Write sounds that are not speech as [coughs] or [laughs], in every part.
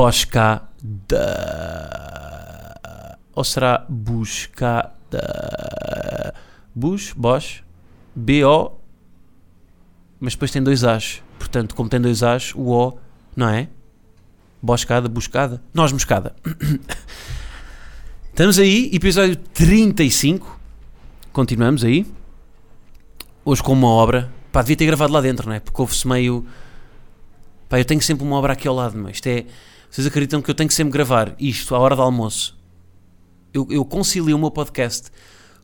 boscada. Ou será buscada? Bus, bos, B-O, mas depois tem dois As. Portanto, como tem dois As, o O, não é? Boscada, buscada. Nós, moscada. [coughs] Estamos aí, episódio 35. Continuamos aí. Hoje com uma obra. Pá, devia ter gravado lá dentro, não é? Porque houve-se meio. Pá, eu tenho sempre uma obra aqui ao lado, mas isto é. Vocês acreditam que eu tenho que sempre gravar isto à hora do almoço? Eu, eu concilio o meu podcast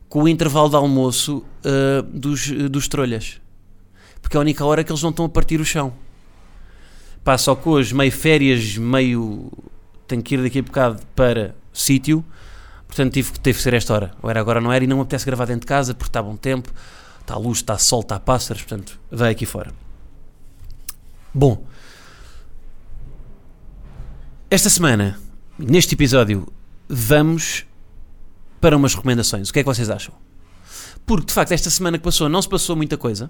com o intervalo de almoço uh, dos, dos trolhas. Porque é a única hora que eles não estão a partir o chão. Pá, só que hoje, meio férias, meio. Tenho que ir daqui a bocado para sítio. Portanto, tive, teve que ser esta hora. Ou era agora, não era. E não me apetece gravar dentro de casa porque está bom tempo. Está luz, está sol, está pássaros. Portanto, vai aqui fora. Bom. Esta semana, neste episódio, vamos para umas recomendações. O que é que vocês acham? Porque, de facto, esta semana que passou não se passou muita coisa.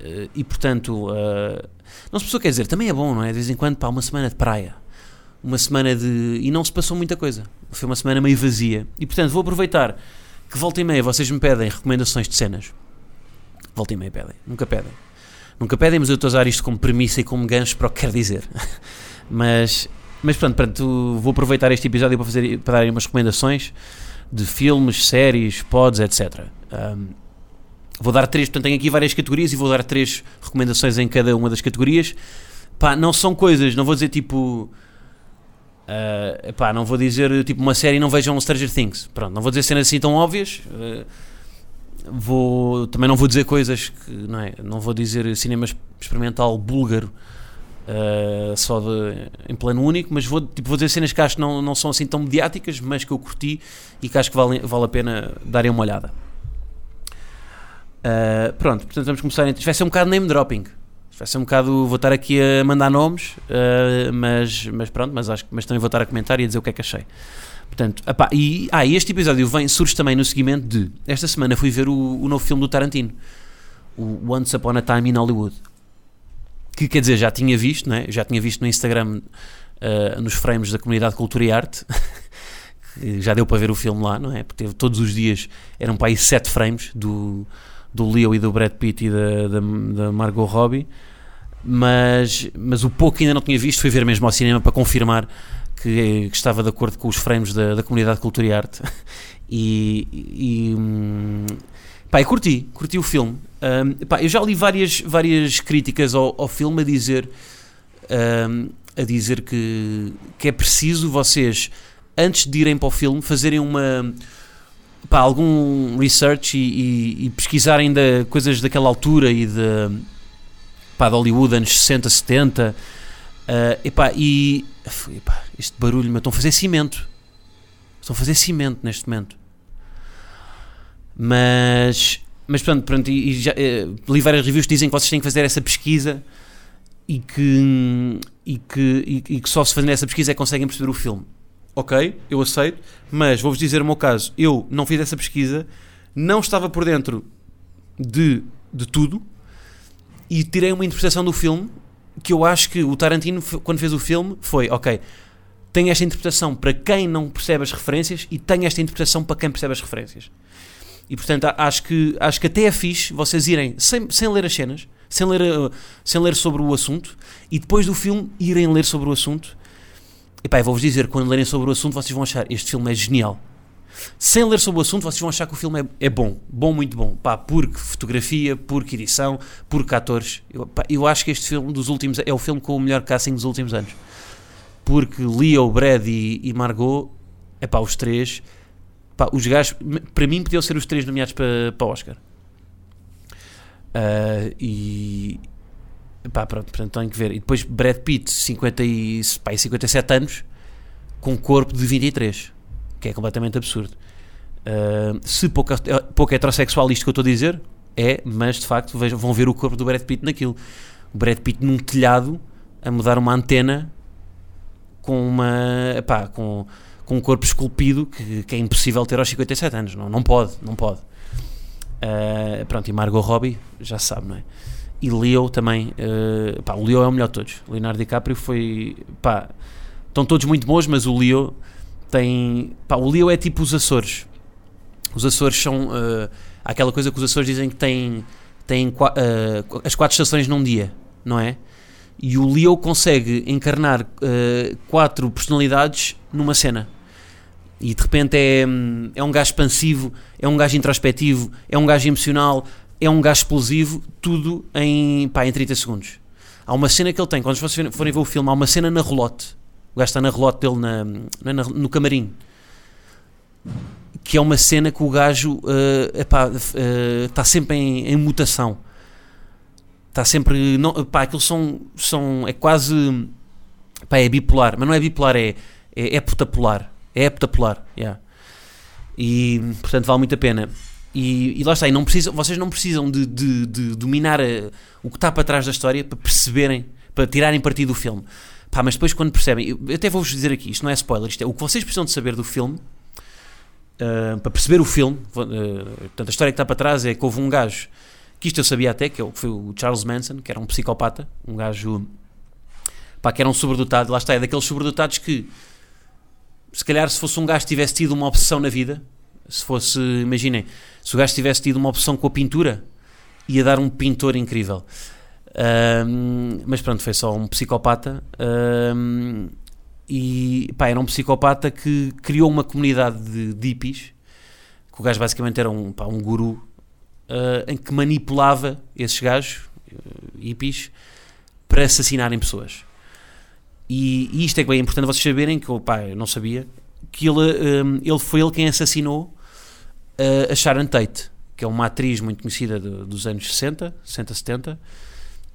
Eh, E, portanto, eh, não se passou, quer dizer, também é bom, não é? De vez em quando, para uma semana de praia. Uma semana de. E não se passou muita coisa. Foi uma semana meio vazia. E, portanto, vou aproveitar que volta e meia vocês me pedem recomendações de cenas. Volta e meia pedem. Nunca pedem. Nunca pedem, mas eu estou a usar isto como premissa e como gancho para o que quero dizer. [laughs] mas, mas pronto, pronto, vou aproveitar este episódio para, fazer, para darem umas recomendações de filmes, séries, pods, etc. Um, vou dar três, portanto tenho aqui várias categorias e vou dar três recomendações em cada uma das categorias. Pá, não são coisas, não vou dizer tipo... Uh, pá, não vou dizer tipo uma série não vejam Stranger Things. Pronto, não vou dizer cenas assim tão óbvias. Uh, vou, também não vou dizer coisas que, não é? Não vou dizer cinema experimental búlgaro uh, só de, em plano único, mas vou, tipo, vou dizer cenas que acho que não, não são assim tão mediáticas, mas que eu curti e que acho que vale, vale a pena darem uma olhada. Uh, pronto, portanto vamos começar. Isto vai ser um bocado name dropping. Vai ser um bocado. Vou estar aqui a mandar nomes, uh, mas, mas pronto, mas, acho, mas também vou estar a comentar e a dizer o que é que achei. Portanto, e, ah, e este episódio vem, surge também no seguimento de. Esta semana fui ver o, o novo filme do Tarantino, o Once Upon a Time in Hollywood. Que quer dizer, já tinha visto, não é? já tinha visto no Instagram, uh, nos frames da comunidade Cultura e Arte. [laughs] já deu para ver o filme lá, não é? Porque teve todos os dias, eram para aí sete frames do, do Leo e do Brad Pitt e da, da, da Margot Robbie. Mas, mas o pouco que ainda não tinha visto foi ver mesmo ao cinema para confirmar que, que estava de acordo com os frames da, da comunidade Cultura e Arte. [laughs] E, e, hum, pá, eu curti, curti o filme. Um, pá, eu já li várias, várias críticas ao, ao filme a dizer, um, a dizer que, que é preciso vocês, antes de irem para o filme, fazerem uma pá, algum research e, e, e pesquisarem da, coisas daquela altura e de, pá, de Hollywood, anos 60, 70. Uh, epá, e epá, este barulho, mas estão a fazer cimento. Estão a fazer cimento neste momento. Mas, mas pronto, pronto e, e já, eh, li várias reviews que dizem que vocês têm que fazer essa pesquisa e que, e que, e, e que só se fazendo essa pesquisa é que conseguem perceber o filme. Ok, eu aceito, mas vou-vos dizer o meu caso. Eu não fiz essa pesquisa, não estava por dentro de, de tudo e tirei uma interpretação do filme que eu acho que o Tarantino, quando fez o filme, foi ok. Tem esta interpretação para quem não percebe as referências e tem esta interpretação para quem percebe as referências. E portanto acho que, acho que até é fixe vocês irem sem, sem ler as cenas, sem ler, uh, sem ler sobre o assunto e depois do filme irem ler sobre o assunto. E pá, vou-vos dizer, quando lerem sobre o assunto, vocês vão achar este filme é genial. Sem ler sobre o assunto, vocês vão achar que o filme é, é bom, bom, muito bom. Pá, porque fotografia, porque edição, porque atores. Eu, pá, eu acho que este filme dos últimos é o filme com o melhor casting dos últimos anos. Porque Leo, Brad e, e Margot, é pá, os três, pá, os gajos, para mim, podiam ser os três nomeados para, para Oscar. Uh, e pá, pronto, portanto tem que ver. E depois Brad Pitt, 50 e, pá, 57 anos, com um corpo de 23, que é completamente absurdo. Uh, se pouco, pouco heterossexual isto que eu estou a dizer, é, mas de facto vejam, vão ver o corpo do Brad Pitt naquilo. O Brad Pitt num telhado a mudar uma antena com uma pá, com, com um corpo esculpido que, que, é impossível ter aos 57 anos. Não, não pode, não pode. Uh, pronto, e Margot Robbie, já se sabe, não é? E Leo também, uh, pá, o Leo é o melhor de todos. Leonardo DiCaprio foi, pá, estão todos muito bons, mas o Leo tem, pá, o Leo é tipo os Açores. Os Açores são uh, aquela coisa que os Açores dizem que tem, tem uh, as quatro estações num dia, não é? E o Leo consegue encarnar quatro personalidades numa cena. E de repente é, é um gajo expansivo, é um gajo introspectivo, é um gajo emocional, é um gajo explosivo, tudo em, pá, em 30 segundos. Há uma cena que ele tem, quando vocês forem ver o filme, há uma cena na relote. O gajo está na relote dele na, na, no camarim que é uma cena que o gajo uh, epá, uh, está sempre em, em, mutação. Está sempre. Não, epá, aquilo são, são. É quase. Epá, é bipolar, mas não é bipolar, é, é, é putapolar. É heptapolar, yeah. E portanto vale muito a pena. E, e lá está, e não precisam, vocês não precisam de, de, de dominar a, eh, o que está para trás da história para perceberem, para tirarem partido do filme. Pá, mas depois quando percebem, eu até vou-vos dizer aqui, isto não é spoiler, isto é o que vocês precisam de saber do filme uh, para perceber o filme, uh, portanto, a história que está para trás é que houve um gajo, que isto eu sabia até, que é foi o Charles Manson, que era um psicopata, um gajo pá, que era um sobredotado, lá está, é daqueles sobredotados que se calhar se fosse um gajo que tivesse tido uma obsessão na vida, se fosse, imaginem, se o gajo tivesse tido uma obsessão com a pintura, ia dar um pintor incrível. mas pronto, foi só um psicopata e pá, era um psicopata que criou uma comunidade de, hippies, que o gajo basicamente era um, pá, um guru, uh, em que manipulava esses gajos, uh, hippies, para assassinarem pessoas. E, e, isto é que é importante vocês saberem, que pá, eu não sabia, que ele, um, ele foi ele quem assassinou uh, a Sharon Tate, que é uma atriz muito conhecida dos anos 60, 60, 70,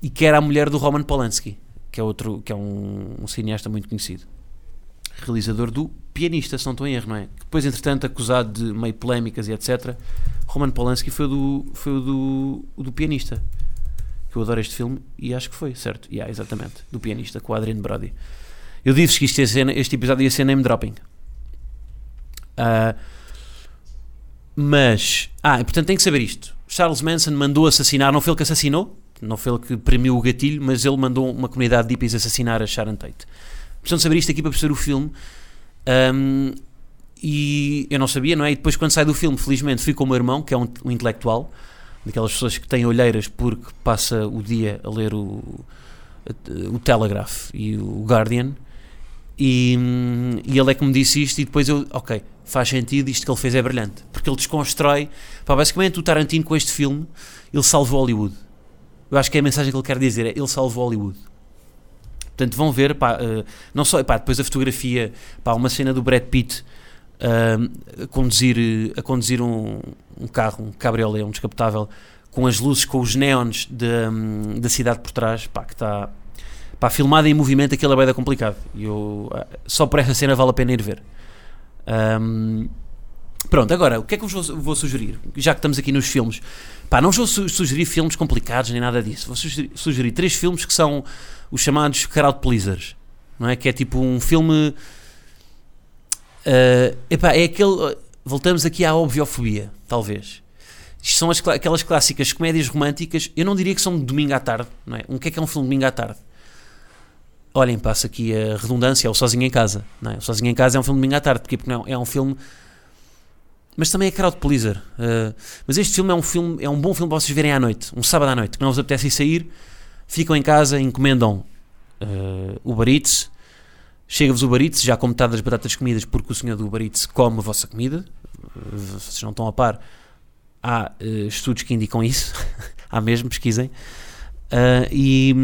e que era a mulher do Roman Polanski, que é, outro, que é um, um cineasta muito conhecido realizador do Pianista, se não estou em erro, não é? Depois, entretanto, acusado de meio polémicas e etc. Roman Polanski foi o do, foi o do, o do Pianista. Que eu adoro este filme e acho que foi, certo? Yeah, exatamente. Do Pianista, com o Adrian Brody. Eu disse que isto ser, este episódio ia ser name dropping. Uh, mas, ah, e portanto tem que saber isto. Charles Manson mandou assassinar, não foi ele que assassinou, não foi ele que premiu o gatilho, mas ele mandou uma comunidade de hippies assassinar a Sharon Tate. Precisam saber isto aqui para perceber o filme. Um, e eu não sabia, não é? E depois, quando sai do filme, felizmente, fui com o meu irmão, que é um, um intelectual, daquelas pessoas que têm olheiras porque passa o dia a ler o, o Telegraph e o Guardian. E, e ele é que me disse isto, e depois eu, ok, faz sentido, isto que ele fez é brilhante, porque ele desconstrói. Pá, basicamente, o Tarantino com este filme, ele salvou Hollywood. Eu acho que é a mensagem que ele quer dizer é: ele salvou Hollywood. Portanto, vão ver, pá, uh, não só, pá, depois a fotografia, pá, uma cena do Brad Pitt a conduzir, a conduzir um, um, carro, um cabriolé, um descapotável, com as luzes, com os neons de, um, da cidade por trás, pá, que está, pá, filmado em movimento, aquilo é bem complicado. E eu, uh, só por essa cena vale a pena ir ver. Um, pronto, agora, o que é que vos vou, vou sugerir? Já que estamos aqui nos filmes, pá, não vos vou sugerir filmes complicados nem nada disso. Vou sugerir, sugerir três filmes que são os chamados crowd pleasers, não é? Que é tipo um filme. Uh, epá, é aquele. Voltamos aqui à obviofobia, talvez. Isto são as, aquelas clássicas comédias românticas. Eu não diria que são de domingo à tarde, não é? Um que é que é um filme de domingo à tarde? Olhem, passa aqui a redundância, é o Sozinho em Casa. Não é? O Sozinho em Casa é um filme de domingo à tarde, porque, porque não, é um filme. Mas também é crowd pleaser. Uh, mas este filme é um filme, é um bom filme para vocês verem à noite, um sábado à noite, que não vos apetece sair ficam em casa, encomendam uh, Uber Eats, chega-vos o Uber já com metade das batatas comidas, porque o senhor do Uber come a vossa comida, vocês não estão a par, há uh, estudos que indicam isso, [laughs] há mesmo, pesquisem, uh, e,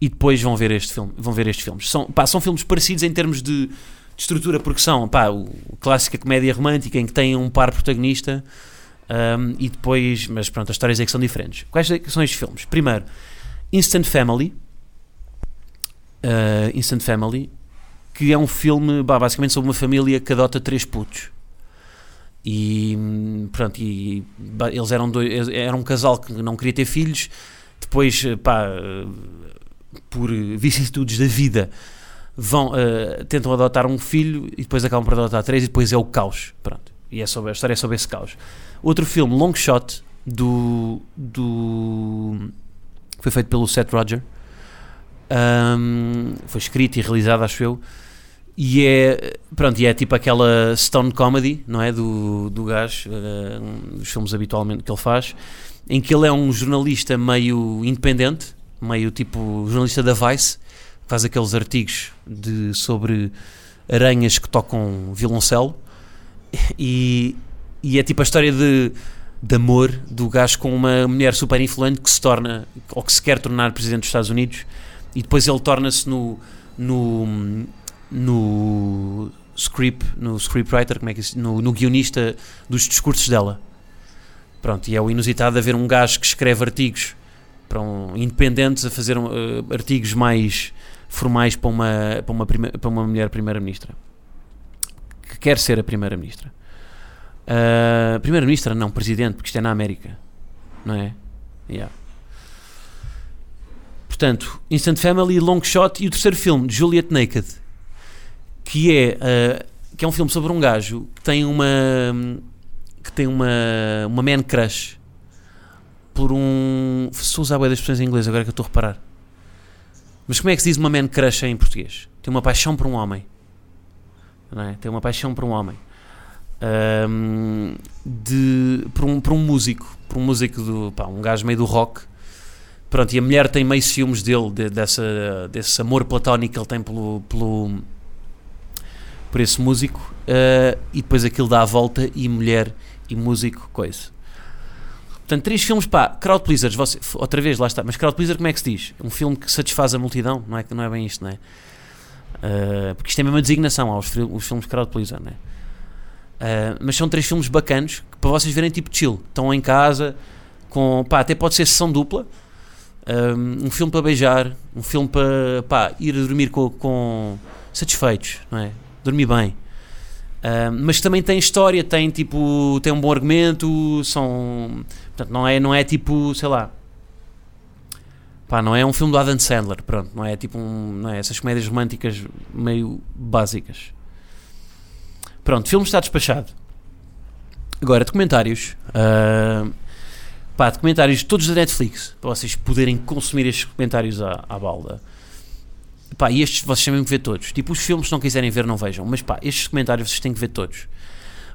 e depois vão ver este filme, vão ver estes filmes. São, pá, são filmes parecidos em termos de, de estrutura, porque são, pá, o, clássica comédia romântica em que tem um par protagonista, Um, e depois, mas pronto, as histórias é que são diferentes. Quais é são estes filmes? Primeiro, Instant Family. Uh, Instant Family, que é um filme basicamente sobre uma família que adota três putos. E pronto, e, eles eram, dois, um casal que não queria ter filhos. Depois, pá, por vicissitudes da vida, vão, uh, tentam adotar um filho e depois acabam por adotar três e depois é o caos. Pronto. E é sobre, a história é sobre esse caos. Outro filme, Long Shot, do, do foi feito pelo Seth Roger. Um, foi escrito e realizado, acho eu. E é, pronto, e é tipo aquela stone comedy, não é? Do, do gajo, uh, dos filmes habitualmente que ele faz, em que ele é um jornalista meio independente, meio tipo jornalista da Vice, faz aqueles artigos de, sobre aranhas que tocam violoncelo, e, e é tipo a história de, de amor do gajo com uma mulher super influente que se torna, ou que se quer tornar presidente dos Estados Unidos, e depois ele torna-se no, no, no script, no scriptwriter, como é que é, no, no guionista dos discursos dela. Pronto, e é o inusitado haver um gajo que escreve artigos para um, independentes a fazer uh, artigos mais formais para uma, para uma, prima, para uma mulher primeira-ministra que quer ser a primeira-ministra. Uh, primeira-ministra, não, presidente, porque isto é na América, não é? Yeah. Portanto, Instant Family, Long Shot e o terceiro filme, Juliet Naked, que é, uh, que é um filme sobre um gajo que tem uma que tem uma, uma man crush por um. Estou a usar bem das expressões em inglês agora que eu estou a reparar. Mas como é que se diz uma man crush em português? Tem uma paixão por um homem. Não é? Tem uma paixão por um homem. Um, de, por, um, por um músico. Por um músico do. Pá, um gajo meio do rock. Pronto, e a mulher tem meio ciúmes dele, de, dessa, desse amor platónico que ele tem pelo, pelo, por esse músico. Uh, e depois aquilo dá a volta e mulher e músico, coisa. Portanto, três filmes, pá, crowd pleasers, você, outra vez, lá está, mas crowd pleaser como é que se diz? Um filme que satisfaz a multidão, não é, não é bem isto, não é? Uh, porque isto é mesmo uma designação aos os filmes crowd pleaser, não é? Uh, mas são três filmes bacanos que para vocês verem tipo chill, estão em casa, com, pá, até pode ser sessão dupla, um, um filme para beijar, um filme para, pá, ir dormir com, com satisfeitos, não é? Dormir bem. Uh, mas também tem história, tem tipo, tem um bom argumento, são, portanto, não é, não é tipo, sei lá, pá, não é um filme do Adam Sandler, pronto, não é tipo um, não é essas comédias românticas meio básicas. Pronto, filme está despachado. Agora, documentários, uh, pá, documentários todos da Netflix, para vocês poderem consumir estes documentários à, à balda. Pá, e estes vocês têm que ver todos. Tipo, os filmes, se não quiserem ver, não vejam. Mas pá, estes comentários vocês têm que ver todos.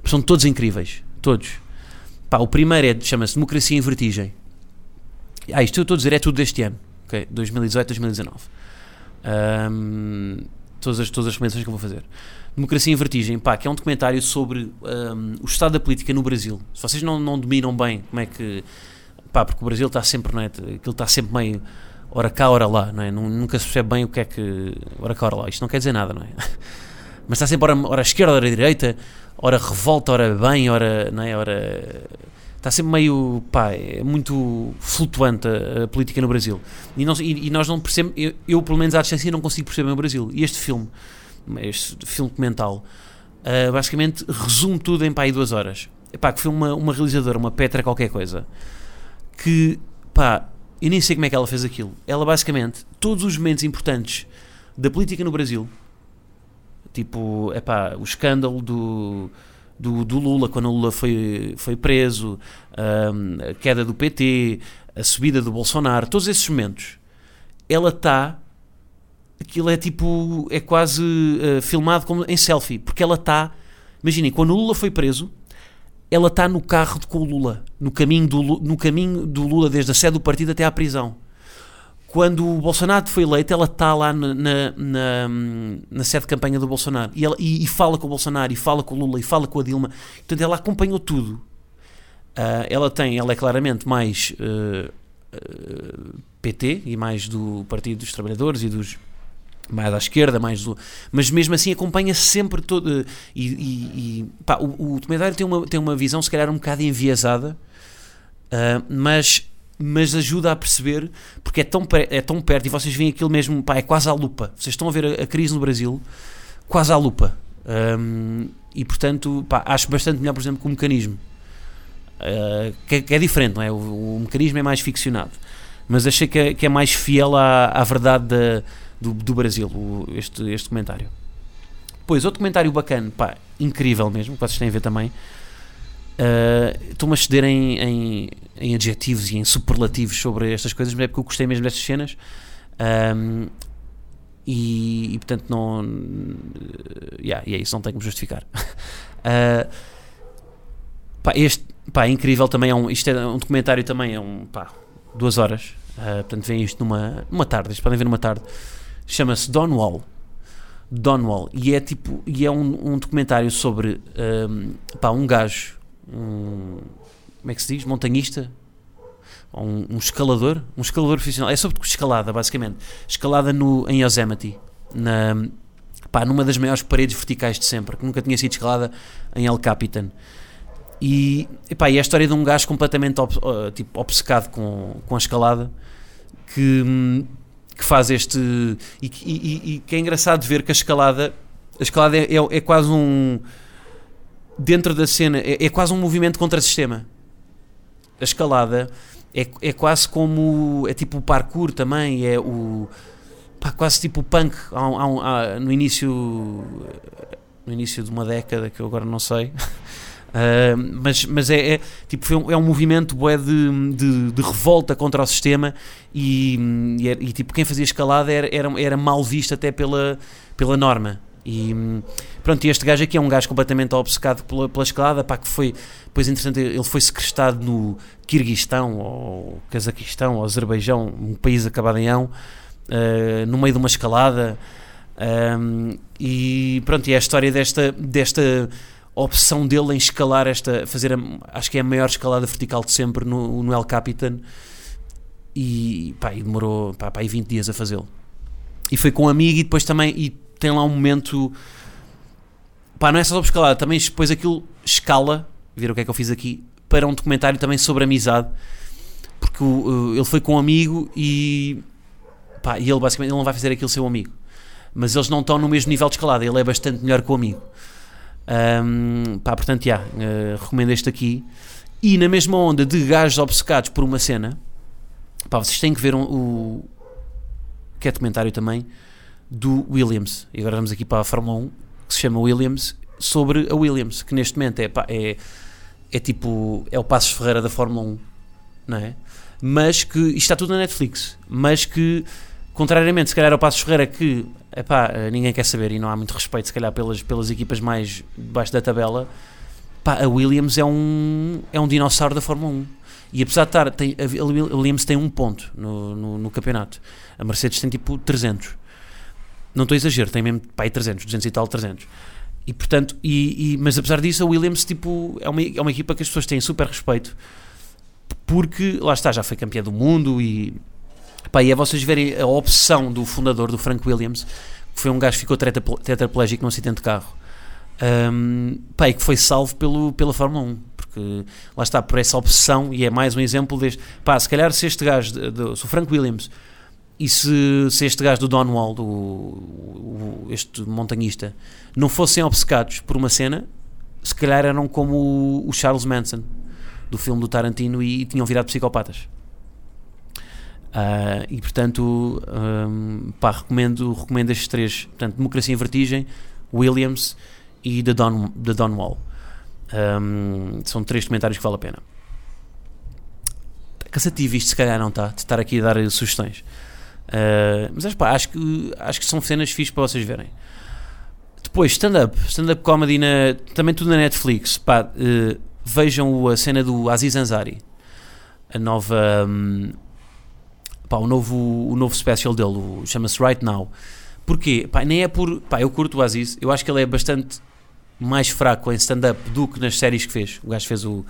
São todos incríveis. Todos. Pá, o primeiro é, chama-se Democracia em Vertigem. Ah, isto eu estou a dizer é tudo deste ano. Ok? 2018, 2019. Um, todas, as, todas as recomendações que eu vou fazer. Democracia em Vertigem, pá, que é um documentário sobre um, o estado da política no Brasil. Se vocês não, não dominam bem como é que. pá, porque o Brasil está sempre, não é? Aquilo está sempre meio ora cá, ora lá, não é? Nunca se percebe bem o que é que. ora cá, ora lá. Isto não quer dizer nada, não é? [laughs] Mas está sempre ora, ora esquerda, ora direita, ora revolta, ora bem, ora. não é? Ora. Está sempre meio. pá, é muito flutuante a, a política no Brasil. E, e, e nós não percebemos. Eu, eu, pelo menos, à distância, não consigo perceber o Brasil. E este filme, este filme documental, uh, basicamente resume tudo em pá, aí duas horas. Epá, que foi uma, uma realizadora, uma Petra qualquer coisa, que, pá, eu nem sei como é que ela fez aquilo. Ela basicamente, todos os momentos importantes da política no Brasil, tipo, é pá, o escândalo do, do, do, Lula, quando o Lula foi, foi preso, um, a queda do PT, a subida do Bolsonaro, todos esses momentos, ela está. Aquilo é tipo. É quase uh, filmado como em selfie, porque ela está. Imaginem, quando o Lula foi preso, ela está no carro com o Lula, no caminho, do, no caminho do Lula, desde a sede do partido até à prisão. Quando o Bolsonaro foi eleito, ela está lá na, na, na, na, sede de campanha do Bolsonaro e, ela, e, e, fala com o Bolsonaro, e fala com o Lula, e fala com a Dilma. Portanto, ela acompanhou tudo. Uh, ela tem, ela é claramente mais uh, uh, PT e mais do Partido dos Trabalhadores e dos, mais à esquerda, mais do, mas mesmo assim acompanha sempre todo e, e, e pá, o, o documentário tem uma, tem uma visão se calhar um bocado enviesada, uh, mas mas ajuda a perceber porque é tão, é tão perto e vocês veem aquilo mesmo, pá, é quase à lupa. Vocês estão a ver a, a crise no Brasil quase à lupa. Um, e portanto, pá, acho bastante melhor, por exemplo, que o mecanismo. Uh, que, que, é diferente, não é? O, o, mecanismo é mais ficcionado. Mas achei que é, que é mais fiel à, à verdade da, do, do Brasil, este, este documentário. Pois, outro documentário bacana, pá, incrível mesmo, que vocês têm a ver também. Uh, Estou-me a ceder em, em, em, adjetivos e em superlativos sobre estas coisas, mas é porque eu gostei mesmo destas cenas. Um, e, e, portanto não. Yeah, e é isso, não tenho que justificar. uh, [laughs] pá, este pá, é incrível também. É um, isto é um documentário também, é um. Pá, duas horas. Uh, portanto, vem isto numa, numa tarde. Vocês podem ver numa tarde. Chama-se Donwall. Donwall. E é tipo. E é um, um documentário sobre um, pá, um gajo. Um, como é que se diz? Montanhista um, um, escalador, um escalador profissional. É sobre escalada, basicamente. Escalada no, em Yosemite, na, pá, numa das maiores paredes verticais de sempre, que nunca tinha sido escalada em El Capitan. E, epá, e é a história de um gajo completamente ob, tipo, obcecado com, com a escalada que, que faz este. E, e, e, que é engraçado ver que a escalada. A escalada é, é, é quase um. Dentro da cena, é, é quase um movimento contra sistema. A escalada é, é quase como. É tipo o parkour também, é o. Pá, quase tipo o punk há, há, há, no início. No início de uma década que eu agora não sei. [laughs] Uh, mas mas é, é, tipo, é um movimento bué de, de, de, revolta contra o sistema e, e, e, tipo, quem fazia escalada era, era, era mal visto até pela, pela norma. E pronto, e este gajo aqui é um gajo completamente obcecado pela, pela escalada, pá, que foi, depois interessante, ele foi secrestado no Kirguistão, ou Cazaquistão, ou Azerbaijão, um país acabado em ão, uh, no meio de uma escalada, um, e pronto, e é a história desta, desta opção dele em escalar esta, fazer, a, acho que é a maior escalada vertical de sempre no, no El Capitan, e, pá, e demorou pá, pá, 20 dias a fazê-lo. E foi com um amigo e depois também, e tem lá um momento. Pá, não é só sobre escalada, também depois aquilo escala. Ver o que é que eu fiz aqui. Para um documentário também sobre amizade. Porque o, ele foi com um amigo e. Pá, e ele basicamente ele não vai fazer aquilo seu amigo. Mas eles não estão no mesmo nível de escalada. Ele é bastante melhor que o amigo. Um, pá, portanto, já, uh, recomendo este aqui. E na mesma onda de gajos obcecados por uma cena, pá, vocês têm que ver um, o. que é documentário também do Williams. E agora vamos aqui para a Fórmula 1, que se chama Williams, sobre a Williams, que neste momento é, é, é tipo, é o Passos Ferreira da Fórmula 1, não é? Mas que, isto está tudo na Netflix, mas que, contrariamente, se calhar ao Passos Ferreira, que, epá, ninguém quer saber e não há muito respeito, se calhar, pelas, pelas equipas mais debaixo da tabela, pá, a Williams é um, é um dinossauro da Fórmula 1. E apesar de estar, tem, a Williams tem um ponto no, no, no campeonato, a Mercedes tem tipo 300. Não estou a exagero, tem mesmo pai 300, 200 e tal, 300. E portanto, e, e, mas apesar disso, a Williams tipo, é, uma, é uma equipa que as pessoas têm super respeito porque lá está, já foi campeã do mundo e, pá, e é vocês verem a opção do fundador, do Frank Williams, que foi um gajo que ficou tetraplégico num acidente de carro. Um, pá, e que foi salvo pelo, pela Fórmula 1, porque lá está, por essa opção, e é mais um exemplo deste. Pá, se calhar se este gajo, de, de, se o Frank Williams e se, se este gajo do Donwall, do, o, este montanhista, não fossem obcecados por uma cena, se calhar eram como o, o Charles Manson do filme do Tarantino e, e tinham virado psicopatas. Uh, e portanto, um, pá, recomendo, recomendo estes três: portanto, Democracia em Vertigem, Williams e The, Don, The Donwall. Um, são três comentários que vale a pena. Está cansativo isto, se calhar não está, de estar aqui a dar sugestões. Uh, mas pá, acho, que, acho que são cenas fixas para vocês verem. Depois, stand-up, stand-up comedy, na, também tudo na Netflix. Pá, uh, vejam a cena do Aziz Ansari, a nova. Um, pá, o novo, o novo special dele, chama-se Right Now. Porquê? Pá, nem é por. Pá, eu curto o Aziz, eu acho que ele é bastante mais fraco em stand-up do que nas séries que fez. O gajo fez o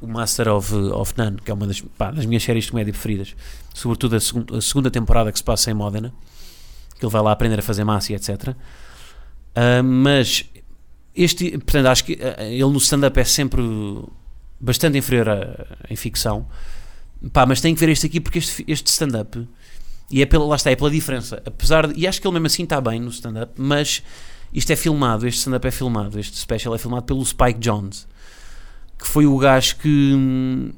o Master of, of None, que é uma das, pá, das minhas séries de comédia preferidas, sobretudo a, a, segunda temporada que se passa em Modena, que ele vai lá aprender a fazer massa e etc. Uh, mas este, portanto, acho que uh, ele no stand-up é sempre bastante inferior a, em ficção. Pá, mas tem que ver este aqui porque este, este stand-up, e é pela, lá está, é pela diferença. Apesar de, e acho que ele mesmo assim está bem no stand-up, mas isto é filmado, este stand-up é filmado, este special é filmado pelo Spike Jones, que foi o gajo que,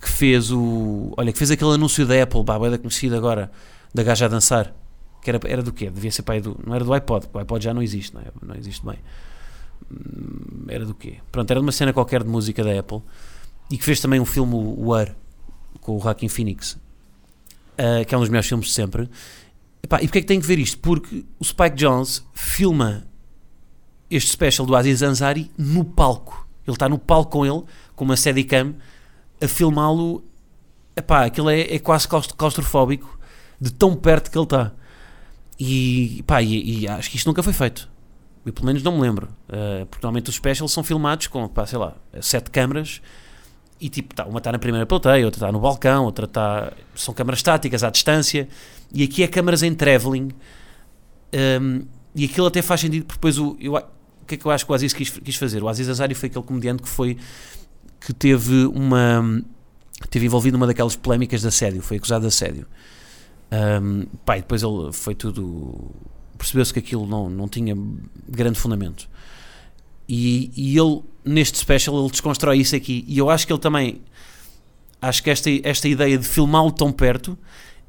que fez o. Olha, que fez aquele anúncio da Apple, pá, da conhecida agora, da gaja a dançar. Que era, era do quê? Devia ser pai do. Não era do iPod, o iPod já não existe, não, é? não existe bem. Hum, era do quê? Pronto, era de uma cena qualquer de música da Apple e que fez também um filme, o War, com o Joaquin Phoenix, uh, que é um dos melhores filmes de sempre. Epá, e porquê é que tem que ver isto? Porque o Spike Jones filma este special do Aziz Ansari no palco. Ele está no palco com ele, com uma Steadicam, a filmá-lo. Epá, aquilo é, é quase claustrofóbico de tão perto que ele está. E, pá, e, e, acho que isto nunca foi feito. Eu pelo menos não me lembro. Uh, porque normalmente os specials são filmados com, pá, sei lá, sete câmaras e tipo, tá, uma está na primeira plateia, outra está no balcão, outra está. São câmaras estáticas à distância, e aqui é câmaras em travelling. Um, e aquilo até faz sentido, porque depois o, eu, o que é que eu acho que o Aziz quis, quis fazer? O Aziz Azari foi aquele comediante que foi. que teve uma. teve envolvido numa daquelas polémicas de assédio, foi acusado de assédio. Um, e depois ele foi tudo. percebeu-se que aquilo não, não tinha grande fundamento. E, e ele, neste special, ele desconstrói isso aqui. E eu acho que ele também. Acho que esta, esta ideia de filmá-lo tão perto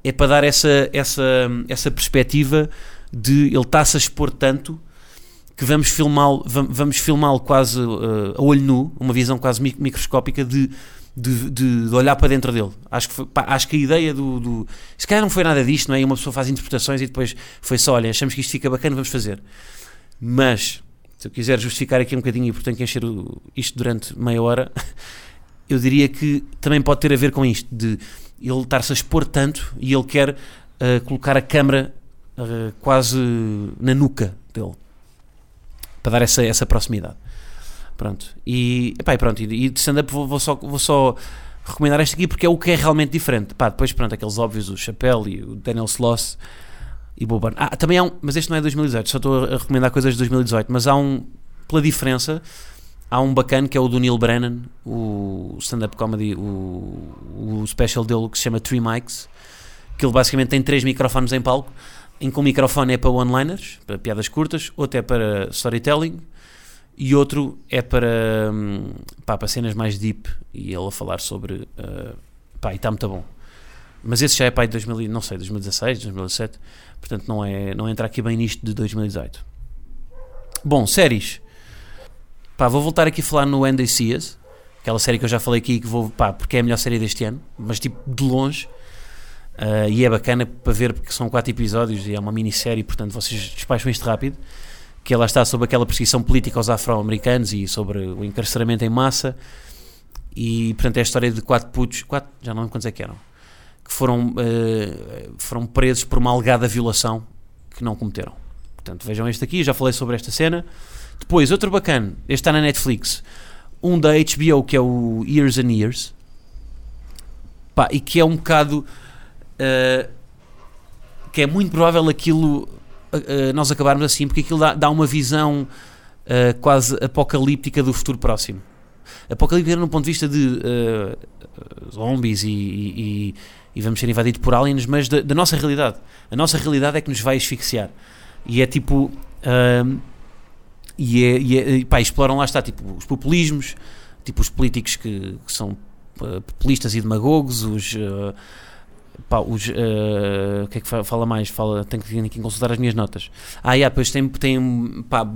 é para dar essa, essa, essa perspectiva de ele está-se a expor tanto que vamos filmá-lo vamos filmá quase uh, a olho nu, uma visão quase microscópica de, de, de, de, olhar para dentro dele. Acho que, foi, pá, acho que a ideia do, do. Se calhar não foi nada disto, não é? E uma pessoa faz interpretações e depois foi só: olha, achamos que isto fica bacana, vamos fazer. Mas se eu quiser justificar aqui um bocadinho e portanto encher o, isto durante meia hora, [laughs] eu diria que também pode ter a ver com isto, de ele estar-se a expor tanto e ele quer uh, colocar a câmera uh, quase na nuca dele, para dar essa, essa proximidade. Pronto, e, epá, e pronto, e, de stand-up vou, vou, só, vou só recomendar este aqui porque é o que é realmente diferente. Pá, depois, pronto, aqueles óbvios, o Chapéu e o Daniel Sloss e. Ah, também há um, mas este não é 2018, só estou a recomendar coisas de 2018, mas há um, pela diferença, há um bacana que é o do Neil Brennan, o stand-up comedy, o, o special dele que se chama Three Mics, que ele basicamente tem três microfones em palco, em que um microfone é para one-liners, para piadas curtas, outro é para storytelling e outro é para, hum, pá, para cenas mais deep e ele a falar sobre, uh, pá, e está muito bom. Mas esse já é pai de 2000, não sei, 2016, 2017. Portanto, não, é, não entra aqui bem nisto de 2018. Bom, séries. Pá, vou voltar aqui a falar no Andy Seas, aquela série que eu já falei aqui, que vou, pá, porque é a melhor série deste ano, mas tipo de longe. Uh, e é bacana para ver porque são quatro episódios e é uma minissérie, portanto vocês despacham isto rápido. Que ela está sobre aquela perseguição política aos afro-americanos e sobre o encarceramento em massa. E portanto é a história de quatro putos, quatro, já não lembro quantos é que eram que foram, uh, foram presos por uma alegada violação que não cometeram. Portanto, vejam este aqui, já falei sobre esta cena. Depois, outro bacana, este está na Netflix, um da HBO que é o Years and Years, pá, e que é um bocado. Uh, que é muito provável aquilo uh, nós acabarmos assim, porque aquilo dá, dá uma visão quase apocalíptica do futuro próximo. Apocalíptica no ponto de vista de zombies e, e, e vamos ser invadidos por aliens, mas da, da, nossa realidade. A nossa realidade é que nos vai asfixiar. E é tipo. Uh, e, é, e, é, pá, exploram lá está, tipo, os populismos, tipo, os políticos que, que são uh, populistas e demagogos, os. Uh, Pá, os, uh, o que é que fala mais? Fala, tenho que, que consultar as minhas notas. Ah, yeah, depois tem, tem pá,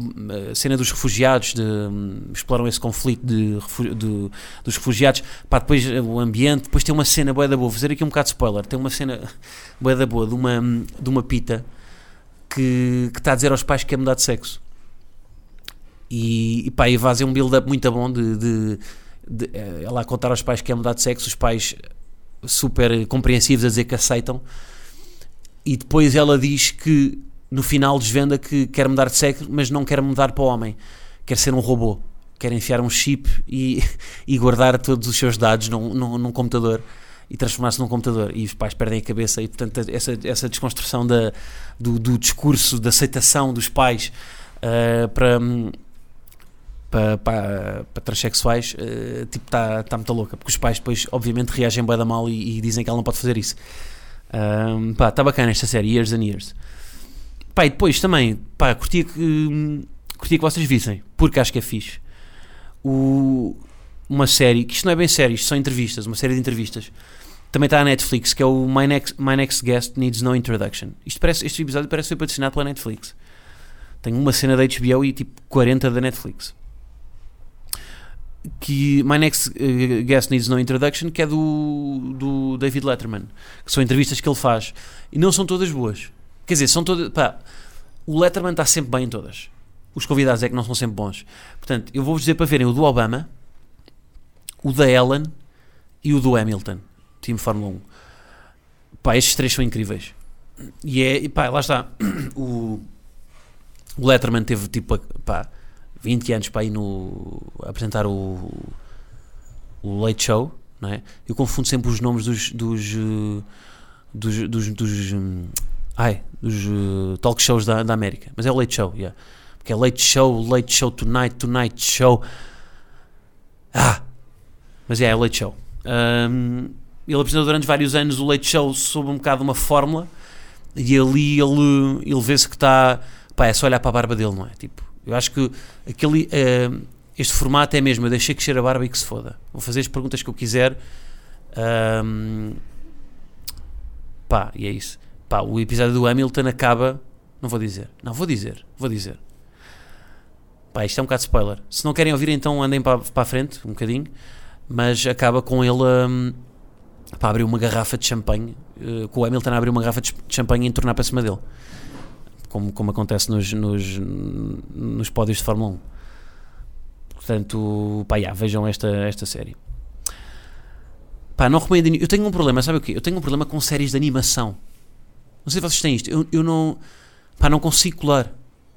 a cena dos refugiados, de, um, exploram esse conflito de, de, dos refugiados. Pá, depois o ambiente. Depois tem uma cena boa da boa. Vou fazer aqui um bocado de spoiler. Tem uma cena [laughs] boa da boa de uma, de uma pita que, que está a dizer aos pais que quer mudar de sexo. E, e pá, e fazem um build-up muito bom de, de, de, eh, ela a contar aos pais que quer mudar de sexo. Os pais super compreensivos a dizer que aceitam, e depois ela diz que no final desvenda que quer mudar de sexo, mas não quer mudar para o homem, quer ser um robô, quer enfiar um chip e, [laughs] e guardar todos os seus dados num, num, num computador e transformar-se num computador. E os pais perdem a cabeça, e portanto, essa, essa desconstrução da, do, do discurso, da aceitação dos pais uh, para. Para, para, para transexuais, uh, tipo, está tá muito louca, porque os pais depois, obviamente, reagem bem da mal e, e, dizem que ela não pode fazer isso. Um, pá, está bacana esta série, Years and Years. Pá, e depois também, pá, curtia que, curtia que vocês vissem, porque acho que é fixe. O, uma série, que isto não é bem série, isto são entrevistas, uma série de entrevistas. Também está na Netflix, que é o My Next, My Next Guest Needs No Introduction. Isto parece, este episódio parece ser patrocinado pela Netflix. Tem uma cena da HBO e tipo 40 da Netflix. Que My Next uh, Guest Needs No Introduction, que é do, do David Letterman, que são entrevistas que ele faz. E não são todas boas. Quer dizer, são todas. Pá, o Letterman está sempre bem em todas. Os convidados é que não são sempre bons. Portanto, eu vou-vos dizer para verem o do Obama, o da Ellen e o do Hamilton, time Fórmula 1. Pá, estes três são incríveis. E é, pá, lá está. [coughs] O, o Letterman teve tipo, pá, 20 anos para ir no, apresentar o, o Late Show, não é? Eu confundo sempre os nomes dos, dos, eh, dos, dos, dos hum, ai, dos uh, talk shows da, da América. Mas é o Late Show, yeah. Porque é Late Show, Late Show Tonight, Tonight Show. Ah! Mas é, é o Late Show. Um, ele apresentou durante vários anos o Late Show sob um bocado uma fórmula e ali ele, ele vê-se que está. Pá, é só olhar para a barba dele, não é? Tipo, eu acho que aquele, uh, este formato é mesmo. Eu deixei crescer a barba e que se foda. Vou fazer as perguntas que eu quiser. Um, pá, e é isso. Pá, o episódio do Hamilton acaba. Não vou dizer. Não, vou dizer. Vou dizer. Pá, isto é um bocado spoiler. Se não querem ouvir, então andem para, para a frente um bocadinho. Mas acaba com ele um, para abrir uma garrafa de champanhe. Uh, com o Hamilton a abrir uma garrafa de champanhe e entornar para cima dele. Como, como acontece nos, nos, nos pódios de Fórmula 1. Portanto, pá, yeah, vejam esta, esta série. Pá, não recomendo. Eu tenho um problema, sabe o quê? Eu tenho um problema com séries de animação. Não sei se vocês têm isto. Eu, eu não. Pá, não consigo colar.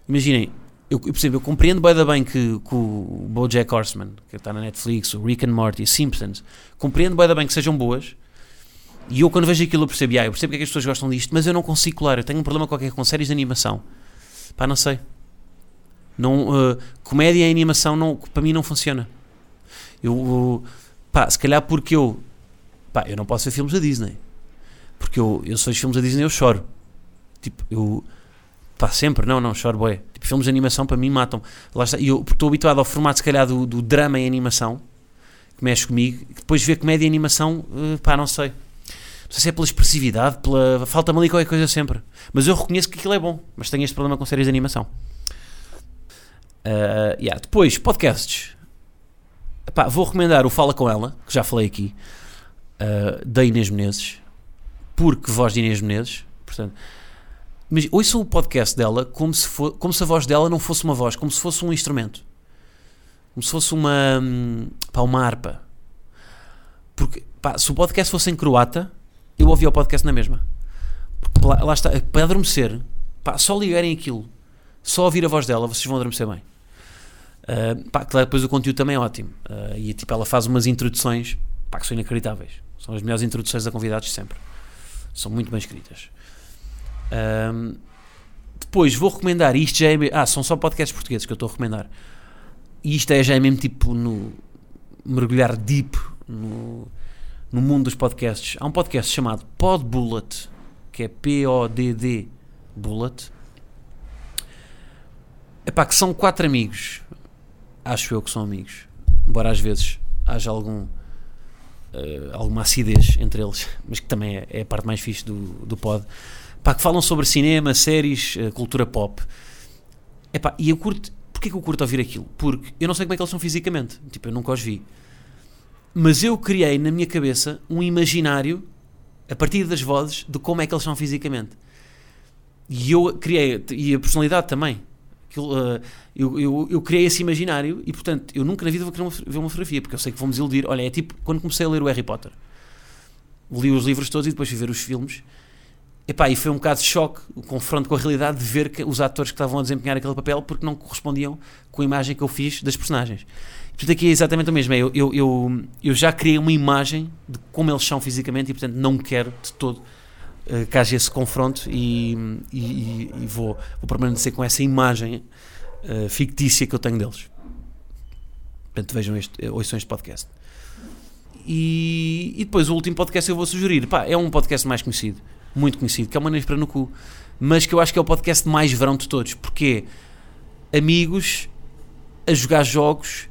Imaginem, eu, eu, percebo, eu compreendo bem, bem que, que o Bojack Horseman, que está na Netflix, o Rick and Morty, Simpsons, compreendo bem, bem que sejam boas. E eu, quando vejo aquilo, eu percebo, ah, eu percebo que, é que as pessoas gostam disto, mas eu não consigo colar. Eu tenho um problema qualquer com séries de animação. Pá, não sei. Não, uh, comédia e animação não, para mim não funciona. Eu, uh, pá, se calhar porque eu, pá, eu não posso ver filmes da Disney. Porque eu, eu sou os filmes da Disney eu choro. Tipo, eu, pá, sempre, não, não, choro, boé. Tipo, filmes de animação para mim matam. Lá está, eu estou habituado ao formato, se calhar, do, do drama em animação, que mexe comigo, depois ver comédia e animação, uh, pá, não sei. Sei se é pela expressividade, pela. Falta-me ali qualquer coisa sempre. Mas eu reconheço que aquilo é bom, mas tenho este problema com séries de animação. Uh, yeah. Depois, podcasts. Epá, vou recomendar o Fala Com Ela, que já falei aqui, uh, da Inês Menezes, porque voz de Inês Menezes, portanto, mas ouçam o podcast dela como se, for, como se a voz dela não fosse uma voz, como se fosse um instrumento. Como se fosse uma, hum, pá, uma harpa. Porque, pá, se o podcast fosse em croata, eu ouvia o podcast na mesma. Porque lá, lá está, para adormecer, pá, só ligarem aquilo, só ouvir a voz dela, vocês vão adormecer bem. Uh, pá, claro, depois o conteúdo também é ótimo. Uh, e tipo, ela faz umas introduções pá, que são inacreditáveis. São as melhores introduções a convidados sempre. São muito bem escritas. Um, depois vou recomendar, isto já é. Ah, são só podcasts portugueses que eu estou a recomendar. E isto é já é mesmo tipo no. mergulhar deep no, no mundo dos podcasts. Há um podcast chamado Pod Bullet, que é P-O-D-D Bullet. Epá, que são quatro amigos. Acho eu que são amigos. Embora às vezes haja algum. Uh, alguma acidez entre eles, [laughs] mas que também é, é a parte mais fixe do, do pod pá, que falam sobre cinema, séries, eh, cultura pop. Epá, e eu curto. Porquê que eu curto ouvir aquilo? Porque eu não sei como é que eles são fisicamente. Tipo, eu nunca os vi. Mas eu criei na minha cabeça um imaginário, a partir das vozes, de como é que eles são fisicamente. E eu criei. E a personalidade também. Uh, eu, eu, eu, criei esse imaginário e, portanto, eu nunca na vida vou querer uma, ver uma fotografia, porque eu sei que vou-me desiludir. Olha, é tipo quando comecei a ler o Harry Potter. Li os livros todos e depois fui ver os filmes epá, e foi um bocado de choque, o confronto com a realidade de ver que os atores que estavam a desempenhar aquele papel porque não correspondiam com a imagem que eu fiz das personagens. Portanto, aqui é exatamente o mesmo. é, Eu, eu, eu, eu já criei uma imagem de como eles são fisicamente e, portanto, não quero de todo eh, que haja esse confronto e, e, e- vou, vou permanecer com essa imagem eh, fictícia que eu tenho deles. Portanto, vejam este, eh, ouçam este podcast. E, e depois o último podcast eu vou sugerir. Pá, é um podcast mais conhecido, muito conhecido, que é o Maneiras para no Cu, mas que eu acho que é o podcast mais verão de todos, porque amigos a jogar jogos,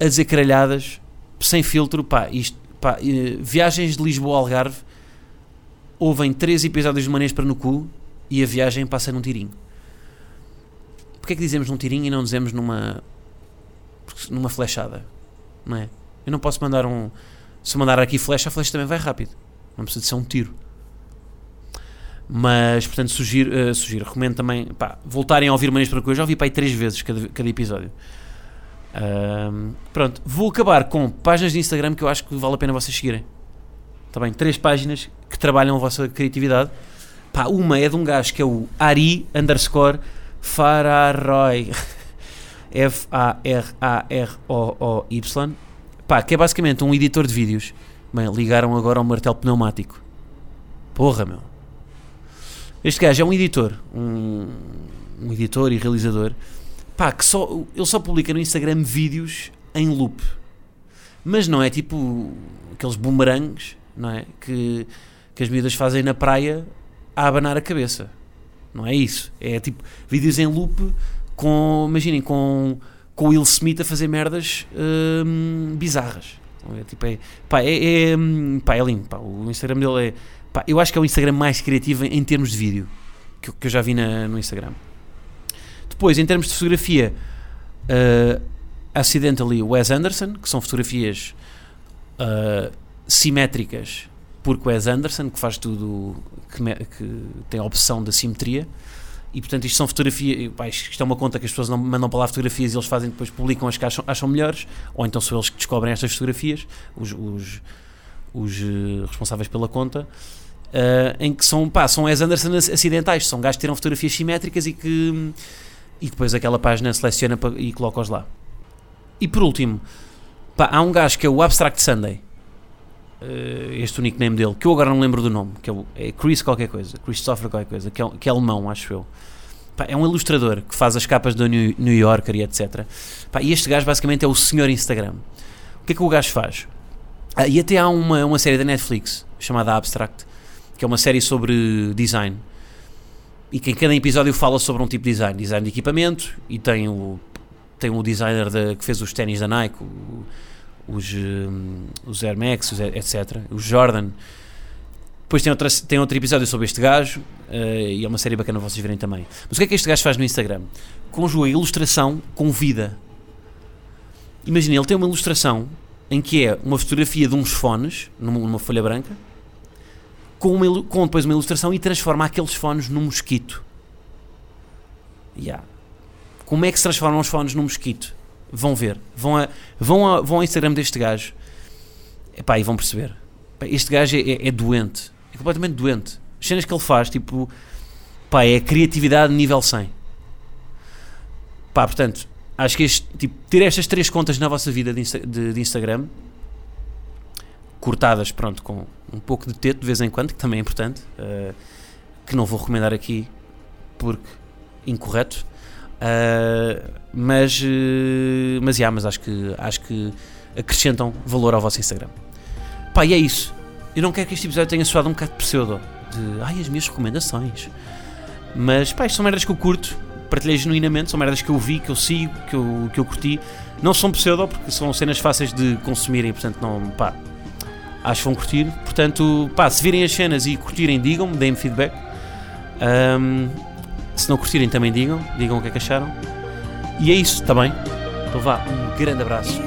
a dizer caralhadas, sem filtro, pá, isto, pá, eh, viagens de Lisboa ao Algarve, ouvem três episódios de Maneiras para no Cu e a viagem passa num tirinho. Porquê é que dizemos num tirinho e não dizemos numa numa flechada? Não é? Eu não posso mandar um. Se eu mandar aqui flecha, a flecha também vai rápido. Não precisa de ser um tiro. Mas, portanto, sugiro, eh, sugiro recomendo também pá, voltarem a ouvir Maneiras para o Cu. Eu já ouvi para aí três vezes cada, cada episódio. Ahm, pronto, vou acabar com páginas de Instagram que eu acho que vale a pena vocês seguirem. Está bem? Três páginas que trabalham a vossa criatividade. Pá, uma é de um gajo que é o Ari underscore Fararoy. [laughs] F-A-R-A-R-O-O-Y. Pá, que é basicamente um editor de vídeos. Bem, ligaram agora ao martelo pneumático. Porra, meu. Este gajo é um editor. Um, um editor e realizador. Pá, que só, ele só publica no Instagram vídeos em loop. Mas não é tipo aqueles boomerangs, não é? Que, que as miúdas fazem na praia a abanar a cabeça. Não é isso. É tipo vídeos em loop com, imaginem, com, com o Will Smith a fazer merdas hum, bizarras. É, tipo, é, pá, é, é, hum, pá, é lindo. Pá, o Instagram dele é. Pá, eu acho que é o Instagram mais criativo em, em termos de vídeo que, que eu já vi na- no Instagram. Depois, em termos de fotografia, uh, Accidentally Wes Anderson, que são fotografias uh, simétricas, porque Wes Anderson, que faz tudo, que, me- que tem a opção da simetria, e portanto isto são fotografias, pá, isto é uma conta que as pessoas não mandam para lá fotografias e eles fazem depois publicam as que acham, acham melhores, ou então são eles que descobrem estas fotografias, os, os, os eh, responsáveis pela conta, eh, em que são, pá, são Wes Anderson ac- acidentais, são gajos que tiram fotografias simétricas e que e depois aquela página seleciona e coloca-os lá. E por último, pá, há um gajo que é o Abstract Sunday, eh, este o nickname dele, que eu agora não lembro do nome, que é, é Chris qualquer coisa, Christopher qualquer coisa, que é, que é alemão, acho eu. Pá, é um ilustrador que faz as capas do New, New Yorker e etc. Pá, e este gajo basicamente é o senhor Instagram. O que é que o gajo faz? Ah, e até há uma, uma série da Netflix chamada Abstract, que é uma série sobre design. E que em cada episódio fala sobre um tipo de design. Design de equipamento e tem o, tem o designer da- que fez os ténis da Nike, o- os, hum, os Air Max, os, etc. Os Jordan. Depois tem, outra, tem outro episódio sobre este gajo eh, e é uma série bacana vocês verem também. Mas o que é que este gajo faz no Instagram? Conjuga ilustração com vida. Imagina, ele tem uma ilustração em que é uma fotografia de uns fones numa, numa folha branca com, uma, com depois uma ilustração e transforma aqueles fones num mosquito. Yeah. Como é que se transformam os fones num mosquito? Vão ver. Vão, a, vão, a, vão ao Instagram deste gajo Epá, e vão perceber. Este gajo é, é- é doente. É completamente doente. As cenas que ele faz, tipo, pá, é criatividade nível 100. Pá, portanto, acho que este, tipo, ter estas três contas na vossa vida de, Insta- de- de Instagram, cortadas, pronto, com um pouco de teto de vez em quando, que também é importante, eh, que não vou recomendar aqui porque incorreto. eh, mas, eh, mas, yeah, mas acho que, acho que acrescentam valor ao vosso Instagram. Pá, e é isso. Eu não quero que este episódio tenha soado um bocado de pseudo, de ai, as minhas recomendações. Mas, pá, isto são merdas que eu curto, partilhei genuinamente, são merdas que eu vi, que eu sigo, que eu, que eu curti. Não são pseudo, porque são cenas fáceis de consumirem, portanto, não, pá, acho que vão curtir. Portanto, pá, se virem as cenas e curtirem, digam-me, deem-me feedback. Ahm, se não curtirem, também digam, digam o que é que acharam. E é isso, está bem? Então vá, um grande abraço